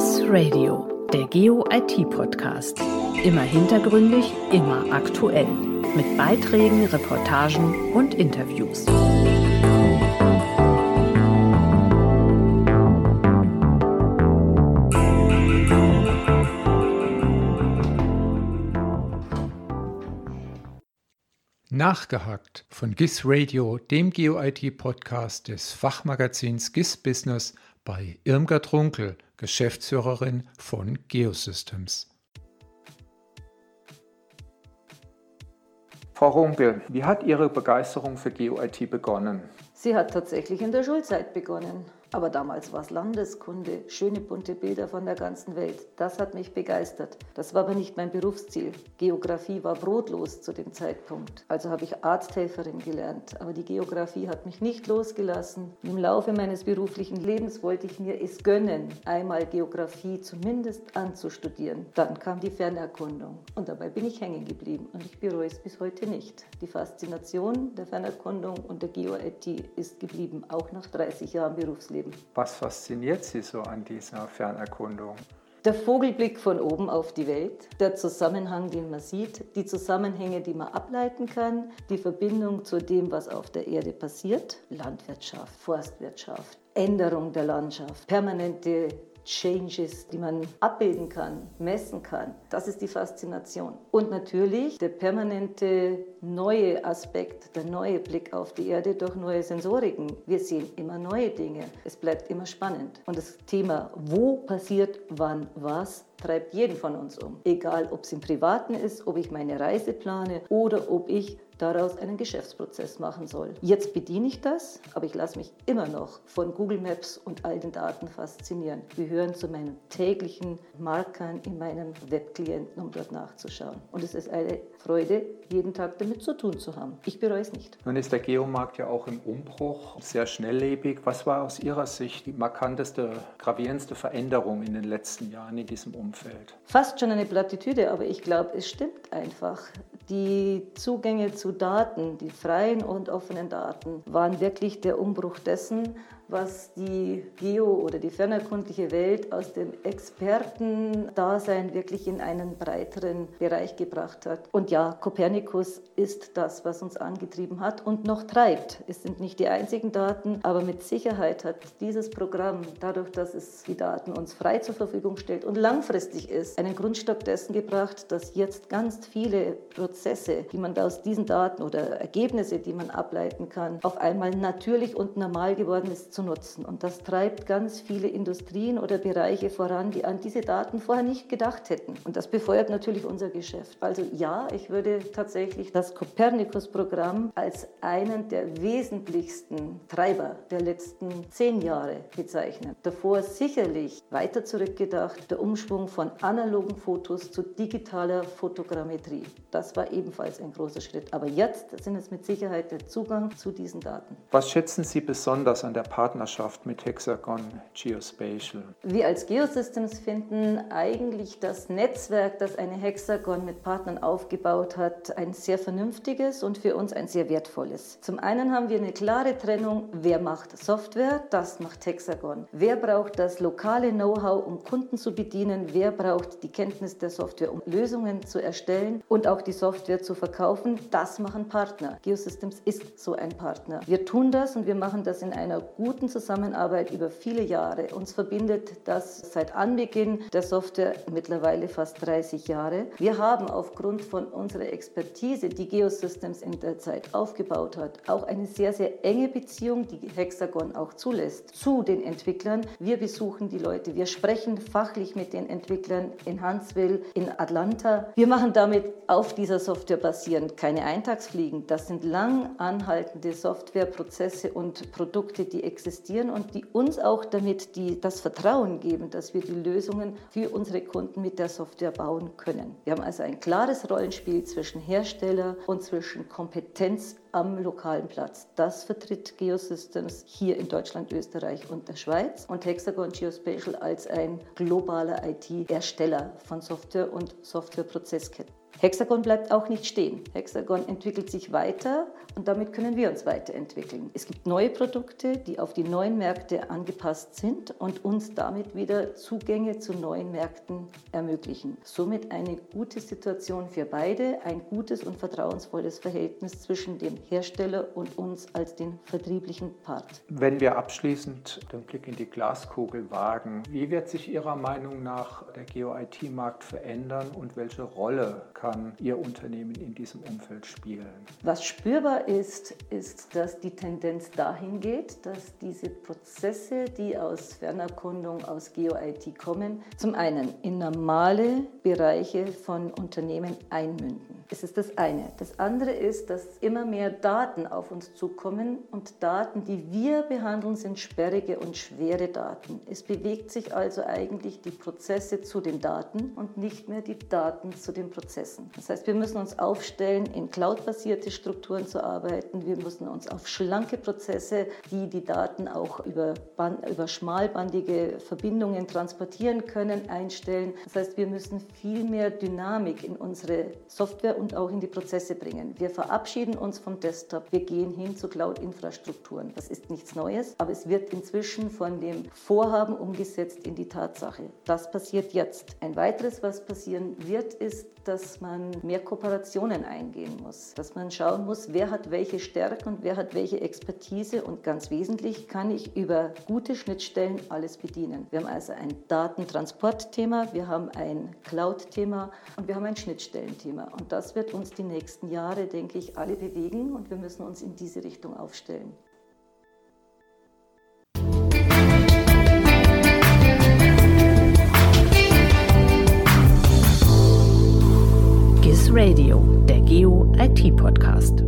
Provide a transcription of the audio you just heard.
GIS Radio, der Geo-IT-Podcast. Immer hintergründig, immer aktuell. Mit Beiträgen, Reportagen und Interviews. Nachgehakt von GIS Radio, dem GeoIT-Podcast des Fachmagazins GIS Business bei Irmgard Runkel, Geschäftsführerin von Geosystems. Frau Runkel, wie hat Ihre Begeisterung für GeoIT begonnen? Sie hat tatsächlich in der Schulzeit begonnen. Aber damals war es Landeskunde, schöne bunte Bilder von der ganzen Welt. Das hat mich begeistert. Das war aber nicht mein Berufsziel. Geografie war brotlos zu dem Zeitpunkt. Also habe ich Arzthelferin gelernt. Aber die Geografie hat mich nicht losgelassen. Im Laufe meines beruflichen Lebens wollte ich mir es gönnen, einmal Geografie zumindest anzustudieren. Dann kam die Fernerkundung. Und dabei bin ich hängen geblieben. Und ich bereue es bis heute nicht. Die Faszination der Fernerkundung und der Geo-IT ist geblieben, auch nach 30 Jahren Berufsleben. Leben. Was fasziniert Sie so an dieser Fernerkundung? Der Vogelblick von oben auf die Welt, der Zusammenhang, den man sieht, die Zusammenhänge, die man ableiten kann, die Verbindung zu dem, was auf der Erde passiert, Landwirtschaft, Forstwirtschaft, Änderung der Landschaft, permanente Changes, die man abbilden kann, messen kann. Das ist die Faszination. Und natürlich der permanente neue Aspekt, der neue Blick auf die Erde durch neue Sensoriken. Wir sehen immer neue Dinge. Es bleibt immer spannend. Und das Thema, wo passiert wann was, treibt jeden von uns um. Egal, ob es im Privaten ist, ob ich meine Reise plane oder ob ich daraus einen Geschäftsprozess machen soll. Jetzt bediene ich das, aber ich lasse mich immer noch von Google Maps und all den Daten faszinieren. Gehören zu meinen täglichen Markern in meinem Webklienten, um dort nachzuschauen. Und es ist eine Freude, jeden Tag damit zu tun zu haben. Ich bereue es nicht. Nun ist der Geomarkt ja auch im Umbruch, sehr schnelllebig. Was war aus Ihrer Sicht die markanteste, gravierendste Veränderung in den letzten Jahren in diesem Umfeld? Fast schon eine Plattitüde, aber ich glaube, es stimmt einfach. Die Zugänge zu Daten, die freien und offenen Daten, waren wirklich der Umbruch dessen, was die Geo- oder die fernerkundliche Welt aus dem Expertendasein wirklich in einen breiteren Bereich gebracht hat. Und ja, Kopernikus ist das, was uns angetrieben hat und noch treibt. Es sind nicht die einzigen Daten, aber mit Sicherheit hat dieses Programm, dadurch, dass es die Daten uns frei zur Verfügung stellt und langfristig ist, einen Grundstock dessen gebracht, dass jetzt ganz viele Prozesse, die man aus diesen Daten oder Ergebnisse, die man ableiten kann, auf einmal natürlich und normal geworden ist zu nutzen. Und das treibt ganz viele Industrien oder Bereiche voran, die an diese Daten vorher nicht gedacht hätten. Und das befeuert natürlich unser Geschäft. Also ja, ich würde tatsächlich das Copernicus-Programm als einen der wesentlichsten Treiber der letzten zehn Jahre bezeichnen. Davor sicherlich weiter zurückgedacht der Umschwung von analogen Fotos zu digitaler Fotogrammetrie. Das war ebenfalls ein großer Schritt. Aber jetzt sind es mit Sicherheit der Zugang zu diesen Daten. Was schätzen Sie besonders an der Partnerschaft mit Hexagon Geospatial? Wir als Geosystems finden eigentlich das Netzwerk, das eine Hexagon mit Partnern aufgebaut hat, ein sehr vernünftiges und für uns ein sehr wertvolles. Zum einen haben wir eine klare Trennung, wer macht Software, das macht Hexagon. Wer braucht das lokale Know-how, um Kunden zu bedienen, wer braucht die Kenntnis der Software, um Lösungen zu erstellen und auch die Software zu verkaufen, das machen Partner. Geosystems ist so ein Partner. Wir tun das und wir machen das in einer guten Zusammenarbeit über viele Jahre. Uns verbindet das seit Anbeginn der Software mittlerweile fast 30 Jahre. Wir haben aufgrund von unserer Expertise, die Geosystems in der Zeit aufgebaut hat, auch eine sehr, sehr enge Beziehung, die Hexagon auch zulässt, zu den Entwicklern. Wir besuchen die Leute, wir sprechen fachlich mit den Entwicklern in Huntsville, in Atlanta. Wir machen damit auf dieser Software basierend keine Eintagsfliegen. Das sind lang anhaltende Softwareprozesse und Produkte, die existieren und die uns auch damit die, das Vertrauen geben, dass wir die Lösungen für unsere Kunden mit der Software bauen können. Wir haben also ein klares Rollenspiel zwischen Hersteller und zwischen Kompetenz am lokalen Platz. Das vertritt Geosystems hier in Deutschland, Österreich und der Schweiz und Hexagon Geospatial als ein globaler IT-Ersteller von Software und Softwareprozessketten. Hexagon bleibt auch nicht stehen. Hexagon entwickelt sich weiter und damit können wir uns weiterentwickeln. Es gibt neue Produkte, die auf die neuen Märkte angepasst sind und uns damit wieder Zugänge zu neuen Märkten ermöglichen. Somit eine gute Situation für beide, ein gutes und vertrauensvolles Verhältnis zwischen dem Hersteller und uns als den vertrieblichen Part. Wenn wir abschließend den Blick in die Glaskugel wagen, wie wird sich Ihrer Meinung nach der Geo-IT-Markt verändern und welche Rolle kann Ihr Unternehmen in diesem Umfeld spielen? Was spürbar ist, ist, dass die Tendenz dahin geht, dass diese Prozesse, die aus Fernerkundung, aus Geo-IT kommen, zum einen in normale Bereiche von Unternehmen einmünden. Das ist das eine. Das andere ist, dass immer mehr Daten auf uns zukommen und Daten, die wir behandeln, sind sperrige und schwere Daten. Es bewegt sich also eigentlich die Prozesse zu den Daten und nicht mehr die Daten zu den Prozessen. Das heißt, wir müssen uns aufstellen, in cloudbasierte Strukturen zu arbeiten. Wir müssen uns auf schlanke Prozesse, die die Daten auch über, Band, über schmalbandige Verbindungen transportieren können, einstellen. Das heißt, wir müssen viel mehr Dynamik in unsere Software und auch in die Prozesse bringen. Wir verabschieden uns vom Desktop, wir gehen hin zu Cloud-Infrastrukturen. Das ist nichts Neues, aber es wird inzwischen von dem Vorhaben umgesetzt in die Tatsache. Das passiert jetzt. Ein weiteres, was passieren wird, ist, dass man mehr Kooperationen eingehen muss, dass man schauen muss, wer hat welche Stärken und wer hat welche Expertise und ganz wesentlich kann ich über gute Schnittstellen alles bedienen. Wir haben also ein Datentransportthema, wir haben ein Cloud-Thema und wir haben ein Schnittstellenthema und das wird uns die nächsten Jahre, denke ich, alle bewegen und wir müssen uns in diese Richtung aufstellen. Radio, der Geo IT Podcast.